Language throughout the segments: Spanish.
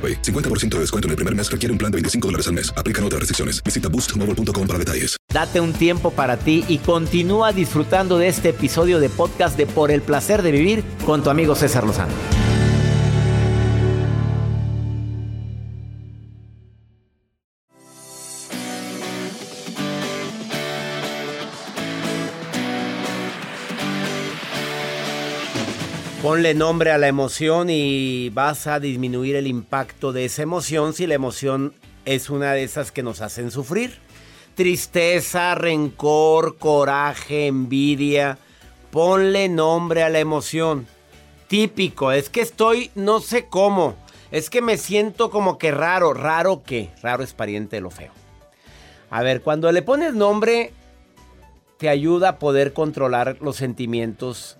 AroPay. 50% de descuento en el primer mes requiere un plan de 25 dólares al mes. Aplican otras restricciones. Visita boostmobile.com para detalles. Date un tiempo para ti y continúa disfrutando de este episodio de podcast de Por el placer de vivir con tu amigo César Lozano. Ponle nombre a la emoción y vas a disminuir el impacto de esa emoción si la emoción es una de esas que nos hacen sufrir. Tristeza, rencor, coraje, envidia. Ponle nombre a la emoción. Típico, es que estoy no sé cómo. Es que me siento como que raro. ¿Raro qué? Raro es pariente de lo feo. A ver, cuando le pones nombre, te ayuda a poder controlar los sentimientos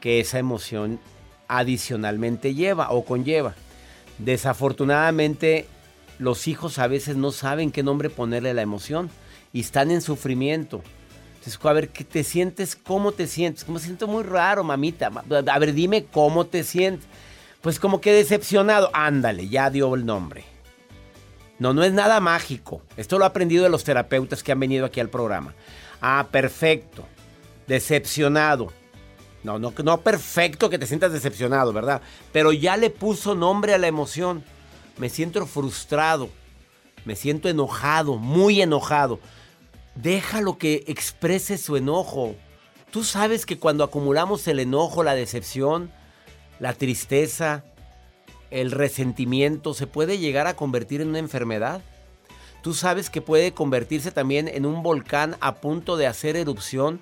que esa emoción adicionalmente lleva o conlleva. Desafortunadamente, los hijos a veces no saben qué nombre ponerle a la emoción y están en sufrimiento. Entonces, a ver, ¿qué te sientes? ¿Cómo te sientes? Como siento muy raro, mamita. A ver, dime cómo te sientes. Pues como que decepcionado. Ándale, ya dio el nombre. No, no es nada mágico. Esto lo he aprendido de los terapeutas que han venido aquí al programa. Ah, perfecto. Decepcionado. No, no, no perfecto que te sientas decepcionado, ¿verdad? Pero ya le puso nombre a la emoción. Me siento frustrado. Me siento enojado, muy enojado. Déjalo que exprese su enojo. Tú sabes que cuando acumulamos el enojo, la decepción, la tristeza, el resentimiento, se puede llegar a convertir en una enfermedad. Tú sabes que puede convertirse también en un volcán a punto de hacer erupción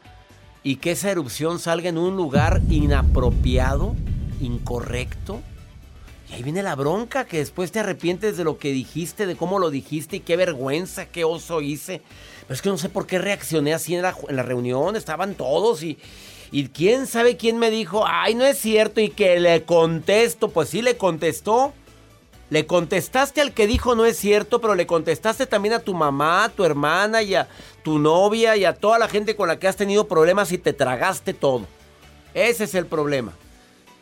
y que esa erupción salga en un lugar inapropiado, incorrecto. Y ahí viene la bronca, que después te arrepientes de lo que dijiste, de cómo lo dijiste y qué vergüenza, qué oso hice. Pero es que no sé por qué reaccioné así en la, reunión, estaban todos y, y quién sabe quién me dijo, ay, no es cierto y que le contesto, pues sí le contestó. Le contestaste al que dijo no es cierto, pero le contestaste también a tu mamá, a tu hermana y a tu novia y a toda la gente con la que has tenido problemas y te tragaste todo. Ese es el problema.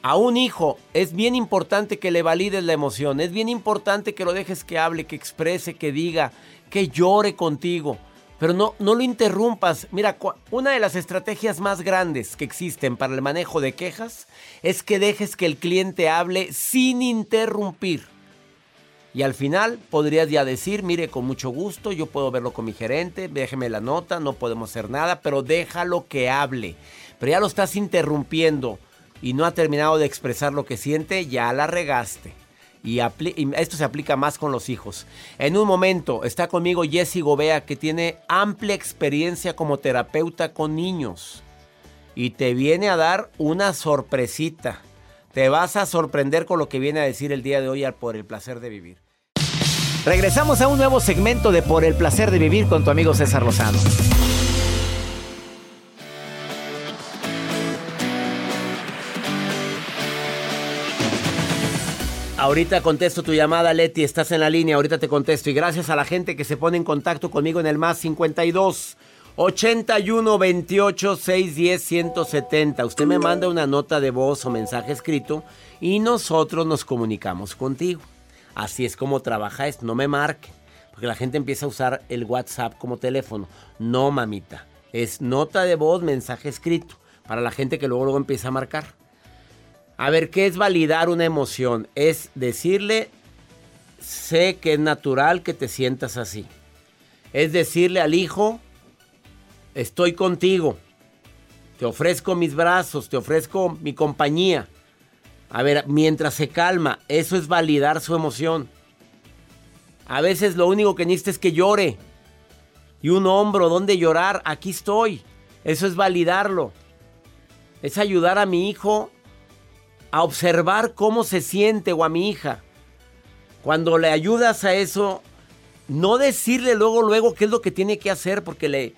A un hijo es bien importante que le valides la emoción, es bien importante que lo dejes que hable, que exprese, que diga, que llore contigo, pero no, no lo interrumpas. Mira, una de las estrategias más grandes que existen para el manejo de quejas es que dejes que el cliente hable sin interrumpir. Y al final podrías ya decir, mire, con mucho gusto, yo puedo verlo con mi gerente, déjeme la nota, no podemos hacer nada, pero déjalo que hable. Pero ya lo estás interrumpiendo y no ha terminado de expresar lo que siente, ya la regaste. Y, esto se aplica más con los hijos. En un momento está conmigo Jesse Gobea, que tiene amplia experiencia como terapeuta con niños. Y te viene a dar una sorpresita. Te vas a sorprender con lo que viene a decir el día de hoy por el placer de vivir. Regresamos a un nuevo segmento de Por el placer de vivir con tu amigo César Lozano. Ahorita contesto tu llamada, Leti, estás en la línea, ahorita te contesto. Y gracias a la gente que se pone en contacto conmigo en el más 52 81 28 610 170. Usted me manda una nota de voz o mensaje escrito y nosotros nos comunicamos contigo. Así es como trabaja esto, no me marque. Porque la gente empieza a usar el WhatsApp como teléfono. No, mamita. Es nota de voz, mensaje escrito. Para la gente que luego, luego empieza a marcar. A ver, ¿qué es validar una emoción? Es decirle, sé que es natural que te sientas así Es decirle al hijo, estoy contigo, te ofrezco mis brazos, te ofrezco mi compañía. A ver, mientras se calma, eso es validar su emoción. A veces lo único que necesita es que llore. Y un hombro donde llorar, aquí estoy. Eso es validarlo. Es ayudar a mi hijo a observar cómo se siente o a mi hija. Cuando le ayudas a eso, no decirle luego, luego qué es lo que tiene que hacer porque le,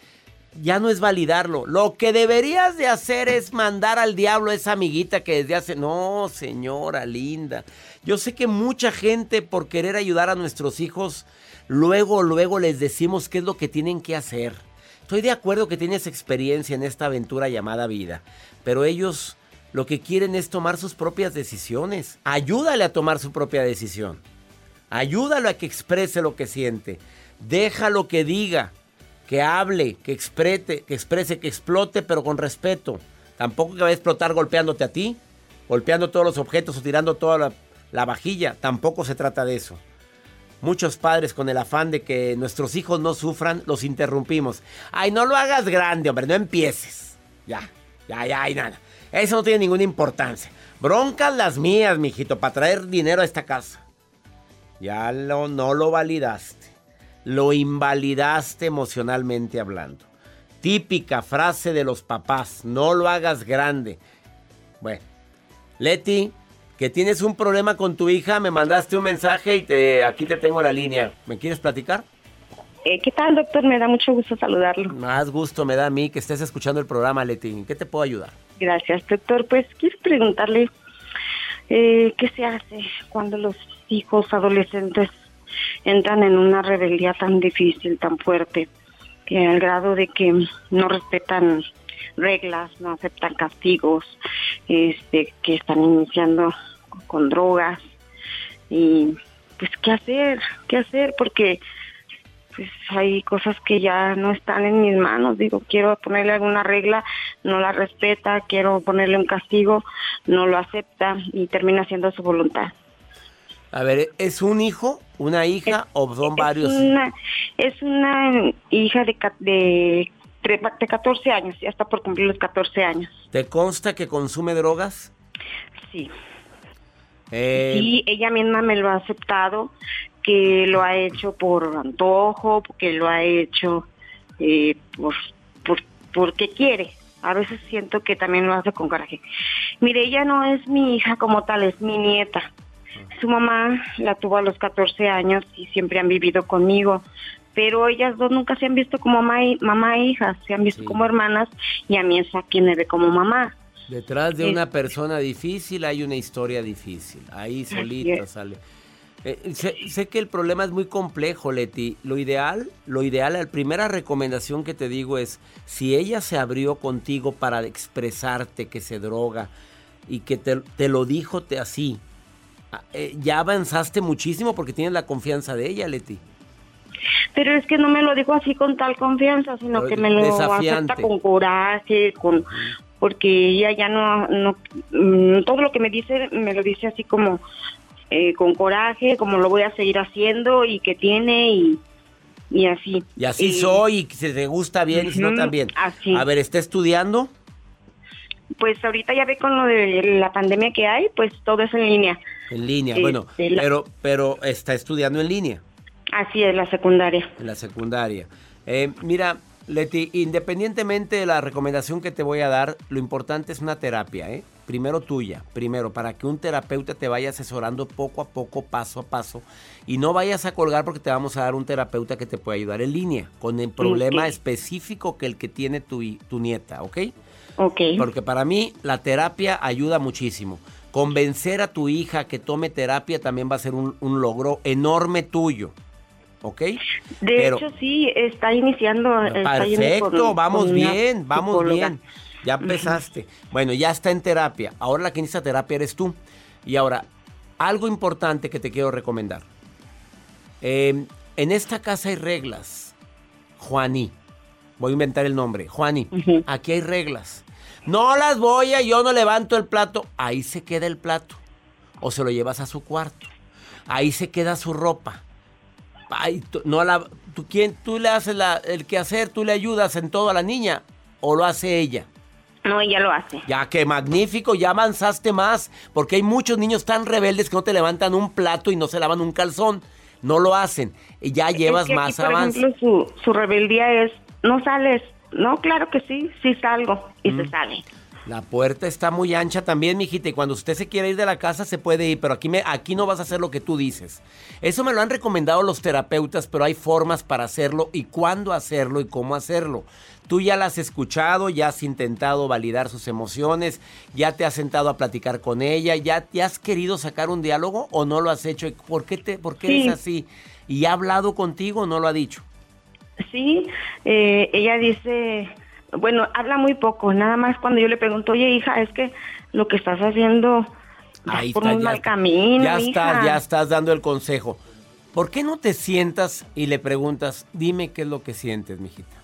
ya no es validarlo. Lo que deberías de hacer es mandar al diablo a esa amiguita que desde hace... No, señora linda. Yo sé que mucha gente por querer ayudar a nuestros hijos, luego, luego les decimos qué es lo que tienen que hacer. Estoy de acuerdo que tienes experiencia en esta aventura llamada vida, pero ellos lo que quieren es tomar sus propias decisiones. Ayúdale a tomar su propia decisión. Ayúdalo a que exprese lo que siente. Déjalo que diga que hable, que exprese, que exprese, que explote, pero con respeto. Tampoco que va a explotar golpeándote a ti, golpeando todos los objetos o tirando toda la, la vajilla. Tampoco se trata de eso. Muchos padres con el afán de que nuestros hijos no sufran, los interrumpimos. Ay, no lo hagas grande, hombre, no empieces. Ya, ya, ya, y nada. Eso no tiene ninguna importancia. Broncas las mías, mijito, para traer dinero a esta casa. Ya lo, no lo validaste lo invalidaste emocionalmente hablando. Típica frase de los papás, no lo hagas grande. Bueno, Leti, que tienes un problema con tu hija, me mandaste un mensaje y te, aquí te tengo la línea. ¿Me quieres platicar? Eh, ¿Qué tal, doctor? Me da mucho gusto saludarlo. Más gusto me da a mí que estés escuchando el programa, Leti. ¿Qué te puedo ayudar? Gracias, doctor. Pues quiero preguntarle eh, qué se hace cuando los hijos adolescentes entran en una rebeldía tan difícil, tan fuerte, que al grado de que no respetan reglas, no aceptan castigos, este, que están iniciando con drogas. Y pues qué hacer, qué hacer porque pues hay cosas que ya no están en mis manos, digo, quiero ponerle alguna regla, no la respeta, quiero ponerle un castigo, no lo acepta y termina haciendo su voluntad. A ver, ¿es un hijo, una hija o son varios? es una hija de, de, de 14 años, ya está por cumplir los 14 años. ¿Te consta que consume drogas? Sí. Eh... Sí, ella misma me lo ha aceptado, que lo ha hecho por antojo, que lo ha hecho eh, por, por, porque quiere. A veces siento que también lo hace con coraje. Mire, ella no es mi hija como tal, es mi nieta. Su mamá la tuvo a los 14 años y siempre han vivido conmigo, pero ellas dos nunca se han visto como mamá, e hija, se han visto como hermanas y a mí es a quien me ve como mamá. Detrás de una persona difícil hay una historia difícil, ahí solita sale. Eh, sé, que el problema es muy complejo, Leti. Lo ideal, lo ideal, la primera recomendación que te digo es, si ella se abrió contigo para expresarte que se droga y que te, te lo dijo te así, eh, ya avanzaste muchísimo porque tienes la confianza de ella, Leti. Pero es que no me lo dijo así con tal confianza, sino que me lo acepta con coraje, con porque ella ya no, no mm, todo lo que me dice me lo dice así como eh, con coraje, como lo voy a seguir haciendo y que tiene y, y así. Y así soy y si te gusta bien y si no también. A ver, ¿está estudiando? Pues ahorita ya ve con lo de la pandemia que hay, pues todo es en línea. En línea, bueno, este, pero, pero está estudiando en línea. Así es, la secundaria. En la secundaria. Eh, mira, Leti, independientemente de la recomendación que te voy a dar, lo importante es una terapia, ¿eh? Primero tuya, primero, para que un terapeuta te vaya asesorando poco a poco, paso a paso, y no vayas a colgar porque te vamos a dar un terapeuta que te puede ayudar en línea, con el problema específico que el que tiene tu, tu nieta, ¿ok? Ok. Porque para mí la terapia ayuda muchísimo. Convencer a tu hija que tome terapia también va a ser un, logro enorme tuyo. ¿Ok? De hecho, sí, está iniciando. Perfecto, vamos bien, vamos bien. Ya empezaste. Bueno, ya está en terapia. Ahora la que inicia terapia eres tú. Y ahora, algo importante que te quiero recomendar. Em, en esta casa hay reglas. Juaní. Voy a inventar el nombre. Juaní. Aquí hay reglas. No las voy a, yo no levanto el plato. Ahí se queda el plato. O se lo llevas a su cuarto. Ahí se queda su ropa. Ay, no la, tú, ¿quién, tú le haces la, el hacer, tú le ayudas en todo a la niña o lo hace ella. No, ella lo hace. Ya, qué magnífico, ya avanzaste más, porque hay muchos niños tan rebeldes que no te levantan un plato y no se lavan un calzón. No lo hacen. Y ya llevas más avance. Por ejemplo, su, su rebeldía es, no sales. No, claro que sí, sí salgo y se mm. sale. La puerta está muy ancha también, mijita, y cuando usted se quiere ir de la casa se puede ir, pero aquí, me, aquí no vas a hacer lo que tú dices. Eso me lo han recomendado los terapeutas, pero hay formas para hacerlo y cuándo hacerlo y cómo hacerlo. Tú ya la has escuchado, ya has intentado validar sus emociones, ya te has sentado a platicar con ella, ya te has querido sacar un diálogo o no lo has hecho. ¿Por qué, te, por qué así? ¿Y ha hablado contigo o no lo ha dicho? Sí, eh, ella dice bueno, habla muy poco, nada más cuando yo le pregunto, oye hija, es que lo que estás haciendo Ahí por un mal camino. Ya estás, ya estás dando el consejo. ¿Por qué no te sientas y le preguntas, dime qué es lo que sientes, mijita?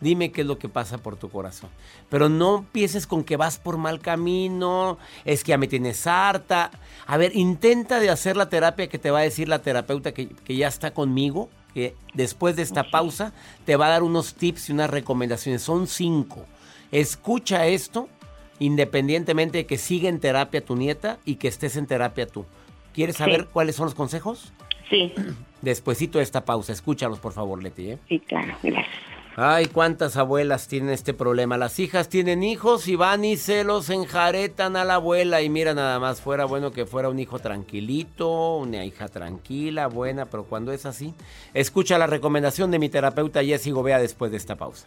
Dime qué es lo que pasa por tu corazón. Pero no empieces con que vas por mal camino, es que ya me tienes harta. A ver, intenta de hacer la terapia que te va a decir la terapeuta que, que ya está conmigo que después de esta pausa te va a dar unos tips y unas recomendaciones. Son cinco. Escucha esto independientemente de que siga en terapia tu nieta y que estés en terapia tú. ¿Quieres saber cuáles son los consejos? Sí. Despuésito de esta pausa, escúchalos por favor, Leti. ¿eh? Sí, claro, gracias. Ay, cuántas abuelas tienen este problema. Las hijas tienen hijos y van y se los enjaretan a la abuela. Y mira, nada más, fuera bueno que fuera un hijo tranquilito, una hija tranquila, buena, pero cuando es así, escucha la recomendación de mi terapeuta Jessy Gobea después de esta pausa.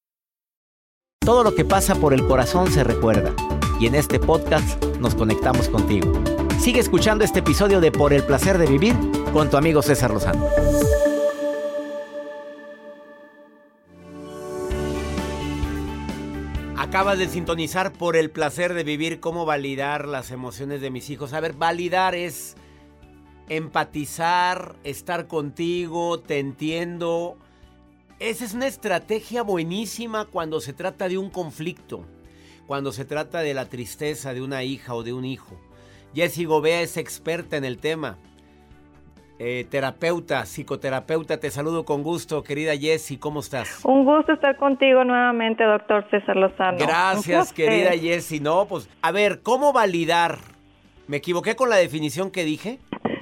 Todo lo que pasa por el corazón se recuerda y en este podcast nos conectamos contigo. Sigue escuchando este episodio de Por el placer de vivir con tu amigo César Lozano. Acabas de sintonizar por el placer de vivir, cómo validar las emociones de mis hijos. A ver, validar es empatizar, estar contigo, te entiendo esa es una estrategia buenísima cuando se trata de un conflicto, cuando se trata de la tristeza de una hija o de un hijo. Jessie Gobea es experta en el tema. Eh, terapeuta, psicoterapeuta, te saludo con gusto, querida Jessie, ¿cómo estás? Un gusto estar contigo nuevamente, doctor César Lozano. Gracias, querida Jessie. No, pues, a ver, ¿cómo validar? ¿Me equivoqué con la definición que dije?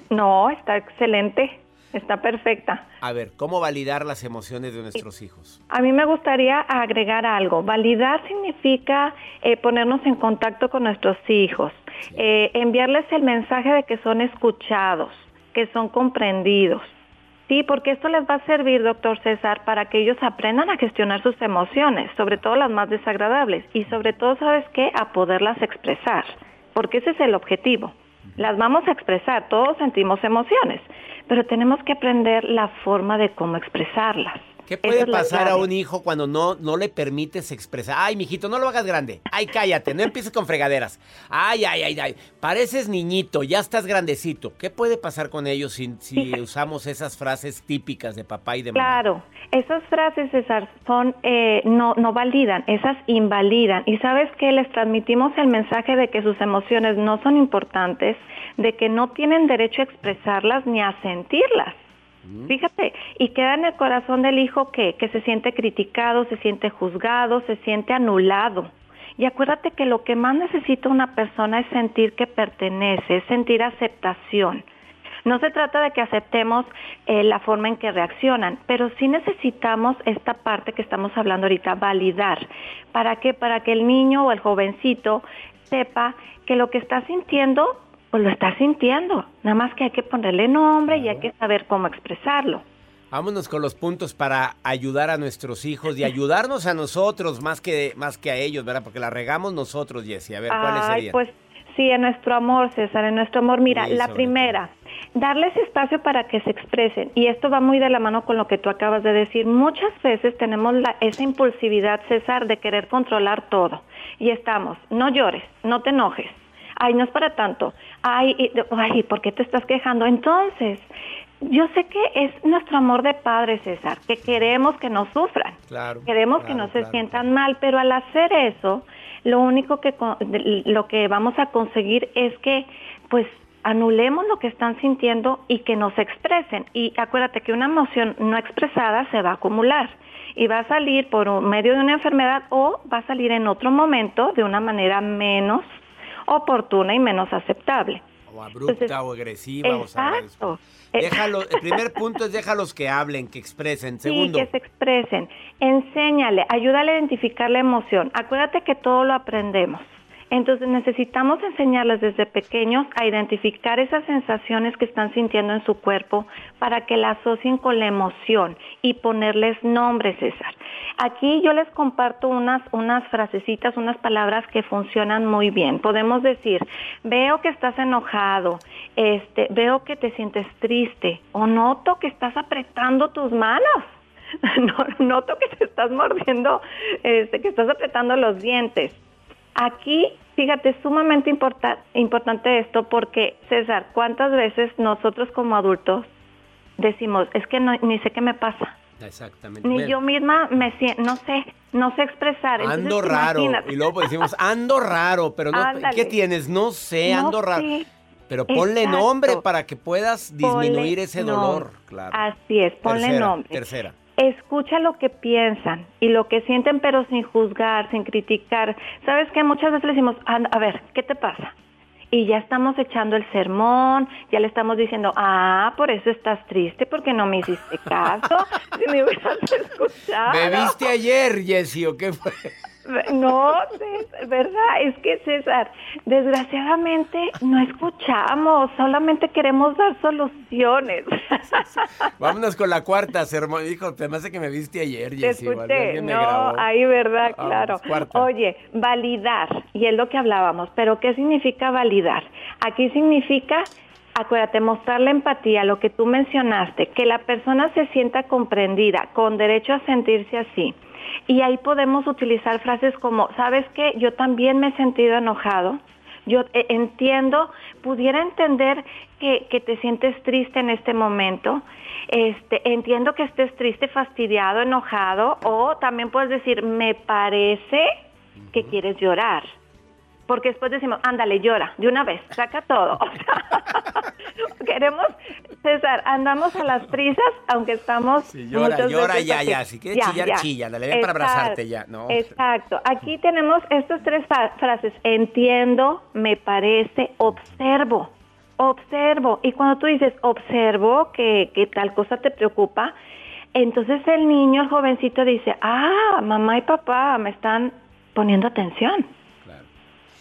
No, está excelente. Está perfecta. A ver, ¿cómo validar las emociones de nuestros hijos? A mí me gustaría agregar algo. Validar significa eh, ponernos en contacto con nuestros hijos, eh, enviarles el mensaje de que son escuchados, que son comprendidos. Sí, porque esto les va a servir, doctor César, para que ellos aprendan a gestionar sus emociones, sobre todo las más desagradables, y sobre todo, ¿sabes qué? A poderlas expresar, porque ese es el objetivo. Las vamos a expresar, todos sentimos emociones, pero tenemos que aprender la forma de cómo expresarlas. ¿Qué puede pasar a un hijo cuando no, no le permites expresar? Ay, mijito, no lo hagas grande. Ay, cállate, no empieces con fregaderas. Ay, ay, ay, ay. Pareces niñito, ya estás grandecito. ¿Qué puede pasar con ellos si, si usamos esas frases típicas de papá y de mamá? Claro, esas frases, César, son, eh, no, no validan, esas invalidan. Y sabes que les transmitimos el mensaje de que sus emociones no son importantes, de que no tienen derecho a expresarlas ni a sentirlas. Fíjate, y queda en el corazón del hijo que, se siente criticado, se siente juzgado, se siente anulado. Y acuérdate que lo que más necesita una persona es sentir que pertenece, es sentir aceptación. No se trata de que aceptemos eh, la forma en que reaccionan, pero sí necesitamos esta parte que estamos hablando ahorita, validar. ¿Para qué? Para que el niño o el jovencito sepa que lo que está sintiendo, pues lo está sintiendo. Nada más que hay que ponerle nombre y hay que saber cómo expresarlo. Vámonos con los puntos para ayudar a nuestros hijos y ayudarnos a nosotros más que más que a ellos, ¿verdad? Porque la regamos nosotros, Jessie. A ver, ¿cuáles serían? Pues sí, en nuestro amor, César, en nuestro amor. Mira, la primera, darles espacio para que se expresen. Y esto va muy de la mano con lo que tú acabas de decir. Muchas veces tenemos la, esa impulsividad, César, de querer controlar todo. Y estamos, no llores, no te enojes. Ay, no es para tanto. Ay, ay, ¿por qué te estás quejando? Entonces, yo sé que es nuestro amor de padre, César, que queremos que no sufran. Claro, queremos que no se sientan mal, pero al hacer eso, lo único que lo que vamos a conseguir es que pues anulemos lo que están sintiendo y que nos expresen. Y acuérdate que una emoción no expresada se va a acumular y va a salir por medio de una enfermedad o va a salir en otro momento de una manera menos oportuna y menos aceptable. O abrupta o agresiva. Exacto. Déjalo, el primer punto es déjalos que hablen, que expresen. Segundo. Sí, que se expresen. Enséñale, ayúdale a identificar la emoción. Acuérdate que todo lo aprendemos. Entonces necesitamos enseñarles desde pequeños a identificar esas sensaciones que están sintiendo en su cuerpo para que la asocien con la emoción y ponerles nombres, César. Aquí yo les comparto unas, unas frasecitas, unas palabras que funcionan muy bien. Podemos decir, veo que estás enojado, este, veo que te sientes triste o noto que estás apretando tus manos. noto que te estás mordiendo, este, que estás apretando los dientes Aquí, fíjate, es sumamente importante esto porque, César, ¿cuántas veces nosotros como adultos decimos, es que no, ni sé qué me pasa? Exactamente. Ni yo misma me siento, no sé, no sé expresar. Ando raro. Y luego decimos, ando raro, pero no, ¿qué tienes? No sé, ando raro. Pero ponle nombre para que puedas disminuir ese dolor, claro. Así es, ponle nombre. Tercera escucha lo que piensan y lo que sienten, pero sin juzgar, sin criticar. ¿Sabes qué? Muchas veces le decimos, a ver, ¿qué te pasa? Y ya estamos echando el sermón, ya le estamos diciendo, ah, por eso estás triste, porque no me hiciste caso, si me hubieras escuchado. ¿Me viste ayer, Jessy, o qué fue? No, verdad, es que César, desgraciadamente no escuchamos, solamente queremos dar soluciones. Vámonos con la cuarta, sermón. Dijo, te me hace que me viste ayer, Jessy. no, ahí verdad, claro. Oye, validar, y es lo que hablábamos, pero ¿qué significa validar? Aquí significa acuérdate, mostrar la empatía, lo que tú mencionaste, que la persona se sienta comprendida, con derecho a sentirse así. Y ahí podemos utilizar frases como, ¿sabes qué? Yo también me he sentido enojado. Yo eh, entiendo, pudiera entender que, que, te sientes triste en este momento. Este, entiendo que estés triste, fastidiado, enojado. O también puedes decir, me parece que quieres llorar porque después decimos, ándale, llora, de una vez, saca todo. queremos, César, andamos a las prisas, aunque estamos... Sí, llora, llora, ya, ya, si quieres chillar, chilla, dale, ven para abrazarte ya, ¿no? Exacto, aquí tenemos estas tres frases, entiendo, me parece, observo, observo, y cuando tú dices, observo que, que tal cosa te preocupa, entonces el niño, el jovencito dice, ah, mamá y papá me están poniendo atención.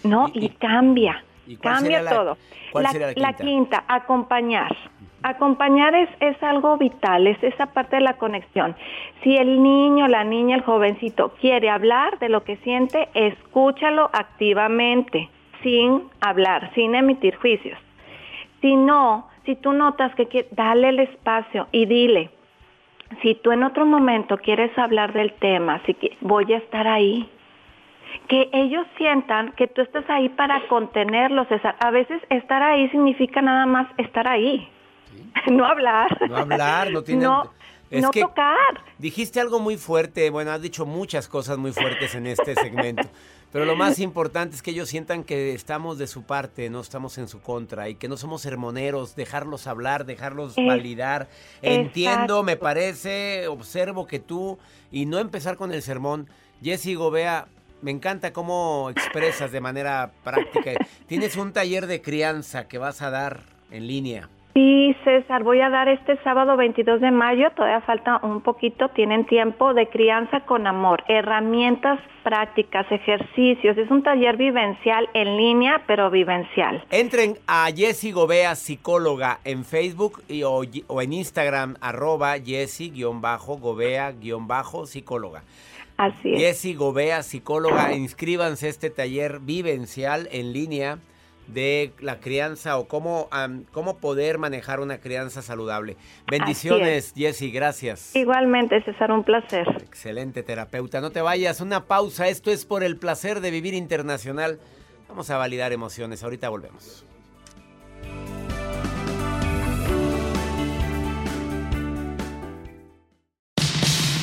¿No? Y, cambia, cambia todo. la, quinta? acompañar. Acompañar es, es algo vital, es esa parte de la conexión. Si el niño, la niña, el jovencito quiere hablar de lo que siente, escúchalo activamente, sin hablar, sin emitir juicios. Si no, si tú notas que dale el espacio y dile, si tú en otro momento quieres hablar del tema, si voy a estar ahí, que ellos sientan que tú estás ahí para contenerlos. A veces estar ahí significa nada más estar ahí, no hablar. No hablar, no tiene... No, tocar. Dijiste algo muy fuerte, bueno, has dicho muchas cosas muy fuertes en este segmento, pero lo más importante es que ellos sientan que estamos de su parte, no estamos en su contra y que no somos sermoneros, dejarlos hablar, dejarlos validar. Entiendo, me parece, observo que tú y no empezar con el sermón. Jessy Gobea, me encanta cómo expresas de manera práctica. Tienes un taller de crianza que vas a dar en línea. Sí, César, voy a dar este sábado 22 de mayo, todavía falta un poquito, tienen tiempo de crianza con amor, herramientas prácticas, ejercicios, es un taller vivencial en línea, pero vivencial. Entren a Jessie Gobea, psicóloga, en Facebook y, o, en Instagram, arroba Jessie-Gobea-psicóloga. Así es. Jessie Gobea, psicóloga, inscríbanse a este taller vivencial en línea de la crianza o cómo, cómo poder manejar una crianza saludable. Bendiciones, Jessy, gracias. Igualmente, César, un placer. Excelente terapeuta. No te vayas, una pausa. Esto es por el placer de vivir internacional. Vamos a validar emociones. Ahorita volvemos.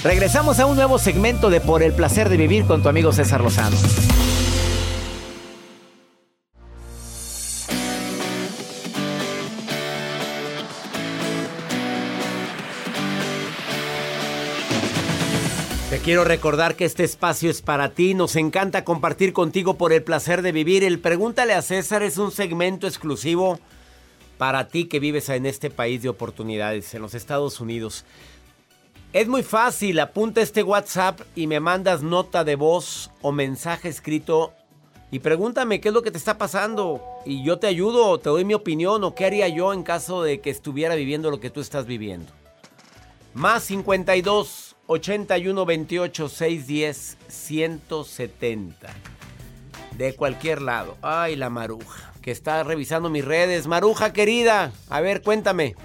Regresamos a un nuevo segmento de Por el placer de vivir con tu amigo César Lozano. quiero recordar que este espacio es para ti. Nos encanta compartir contigo por el placer de vivir. El Pregúntale a César es un segmento exclusivo para ti que vives en este país de oportunidades, en los Estados Unidos. Es muy fácil, apunta este WhatsApp y me mandas nota de voz o mensaje escrito y pregúntame qué es lo que te está pasando y yo te ayudo, te doy mi opinión o qué haría yo en caso de que estuviera viviendo lo que tú estás viviendo. Más 52 81 28 610 170. De cualquier lado. Ay, la maruja, que está revisando mis redes. Maruja querida, a ver, cuéntame.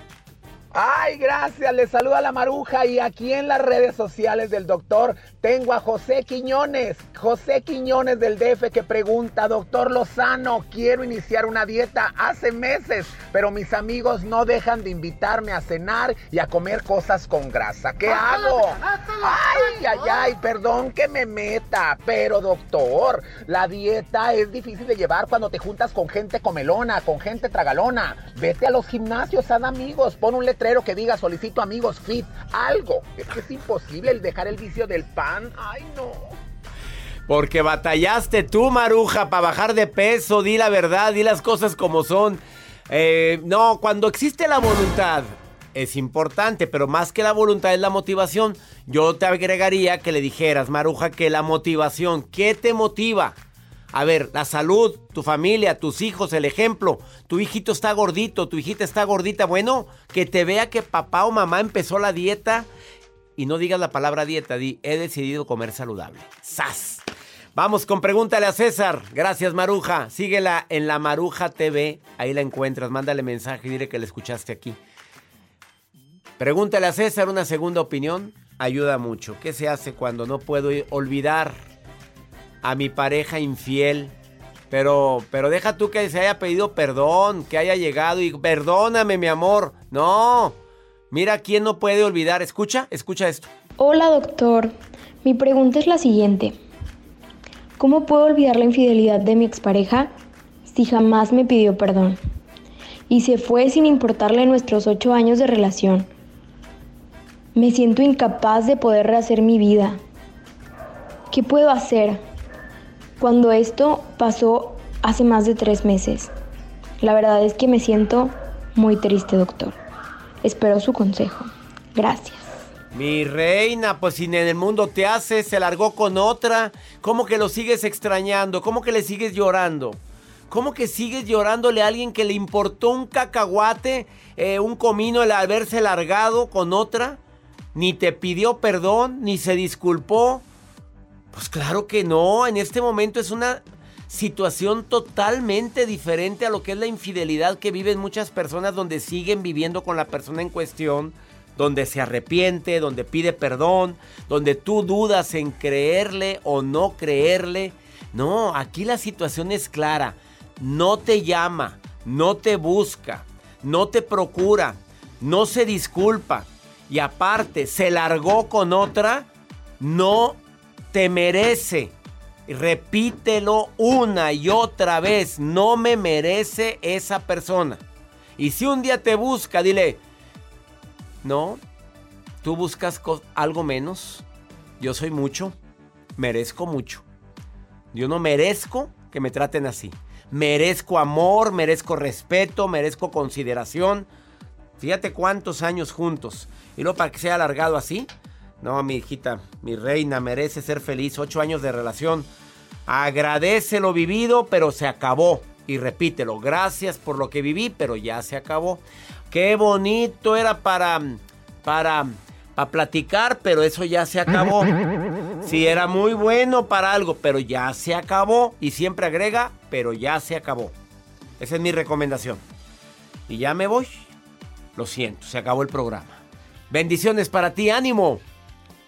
Ay, gracias, le saluda la maruja y aquí en las redes sociales del doctor tengo a José Quiñones, José Quiñones del DF que pregunta, doctor Lozano, quiero iniciar una dieta hace meses, pero mis amigos no dejan de invitarme a cenar y a comer cosas con grasa. ¿Qué hago? Ay, ay, ay, perdón que me meta, pero doctor, la dieta es difícil de llevar cuando te juntas con gente comelona, con gente tragalona. Vete a los gimnasios, haz amigos, pon un letrero que diga solicito amigos fit, algo. Es que es imposible el dejar el vicio del pan. Ay, no. Porque batallaste tú, Maruja, para bajar de peso. Di la verdad, di las cosas como son. Eh, no, cuando existe la voluntad, es importante, pero más que la voluntad es la motivación. Yo te agregaría que le dijeras, Maruja, que la motivación, ¿qué te motiva? A ver, la salud, tu familia, tus hijos, el ejemplo. Tu hijito está gordito, tu hijita está gordita. Bueno, que te vea que papá o mamá empezó la dieta y no digas la palabra dieta, di, he decidido comer saludable. ¡Sas! Vamos con Pregúntale a César. Gracias, Maruja. Síguela en la Maruja TV. Ahí la encuentras. Mándale mensaje y dile que la escuchaste aquí. Pregúntale a César una segunda opinión. Ayuda mucho. ¿Qué se hace cuando no puedo olvidar a mi pareja infiel. Pero, pero deja tú que se haya pedido perdón, que haya llegado y perdóname, mi amor. No. Mira quién no puede olvidar. Escucha, escucha esto. Hola, doctor. Mi pregunta es la siguiente. ¿Cómo puedo olvidar la infidelidad de mi expareja si jamás me pidió perdón? Y se fue sin importarle nuestros ocho años de relación. Me siento incapaz de poder rehacer mi vida. ¿Qué puedo hacer? Cuando esto pasó hace más de tres meses. La verdad es que me siento muy triste, doctor. Espero su consejo. Gracias. Mi reina, pues si en el mundo te hace, se largó con otra. ¿Cómo que lo sigues extrañando? ¿Cómo que le sigues llorando? ¿Cómo que sigues llorándole a alguien que le importó un cacahuate, eh, un comino el haberse largado con otra? Ni te pidió perdón, ni se disculpó. Pues claro que no, en este momento es una situación totalmente diferente a lo que es la infidelidad que viven muchas personas donde siguen viviendo con la persona en cuestión, donde se arrepiente, donde pide perdón, donde tú dudas en creerle o no creerle. No, aquí la situación es clara. No te llama, no te busca, no te procura, no se disculpa y aparte se largó con otra, no te merece. Repítelo una y otra vez. No me merece esa persona. Y si un día te busca, dile, no, tú buscas algo menos. Yo soy mucho, merezco mucho. Yo no merezco que me traten así. Merezco amor, merezco respeto, merezco consideración. Fíjate cuántos años juntos. Y luego para que sea alargado así. No, mi hijita, mi reina, merece ser feliz. Ocho años de relación. Agradece lo vivido, pero se acabó. Y repítelo, gracias por lo que viví, pero ya se acabó. Qué bonito era para, para, para platicar, pero eso ya se acabó. Sí, era muy bueno para algo, pero ya se acabó. Y siempre agrega, pero ya se acabó. Esa es mi recomendación. Y ya me voy. Lo siento, se acabó el programa. Bendiciones para ti, ánimo.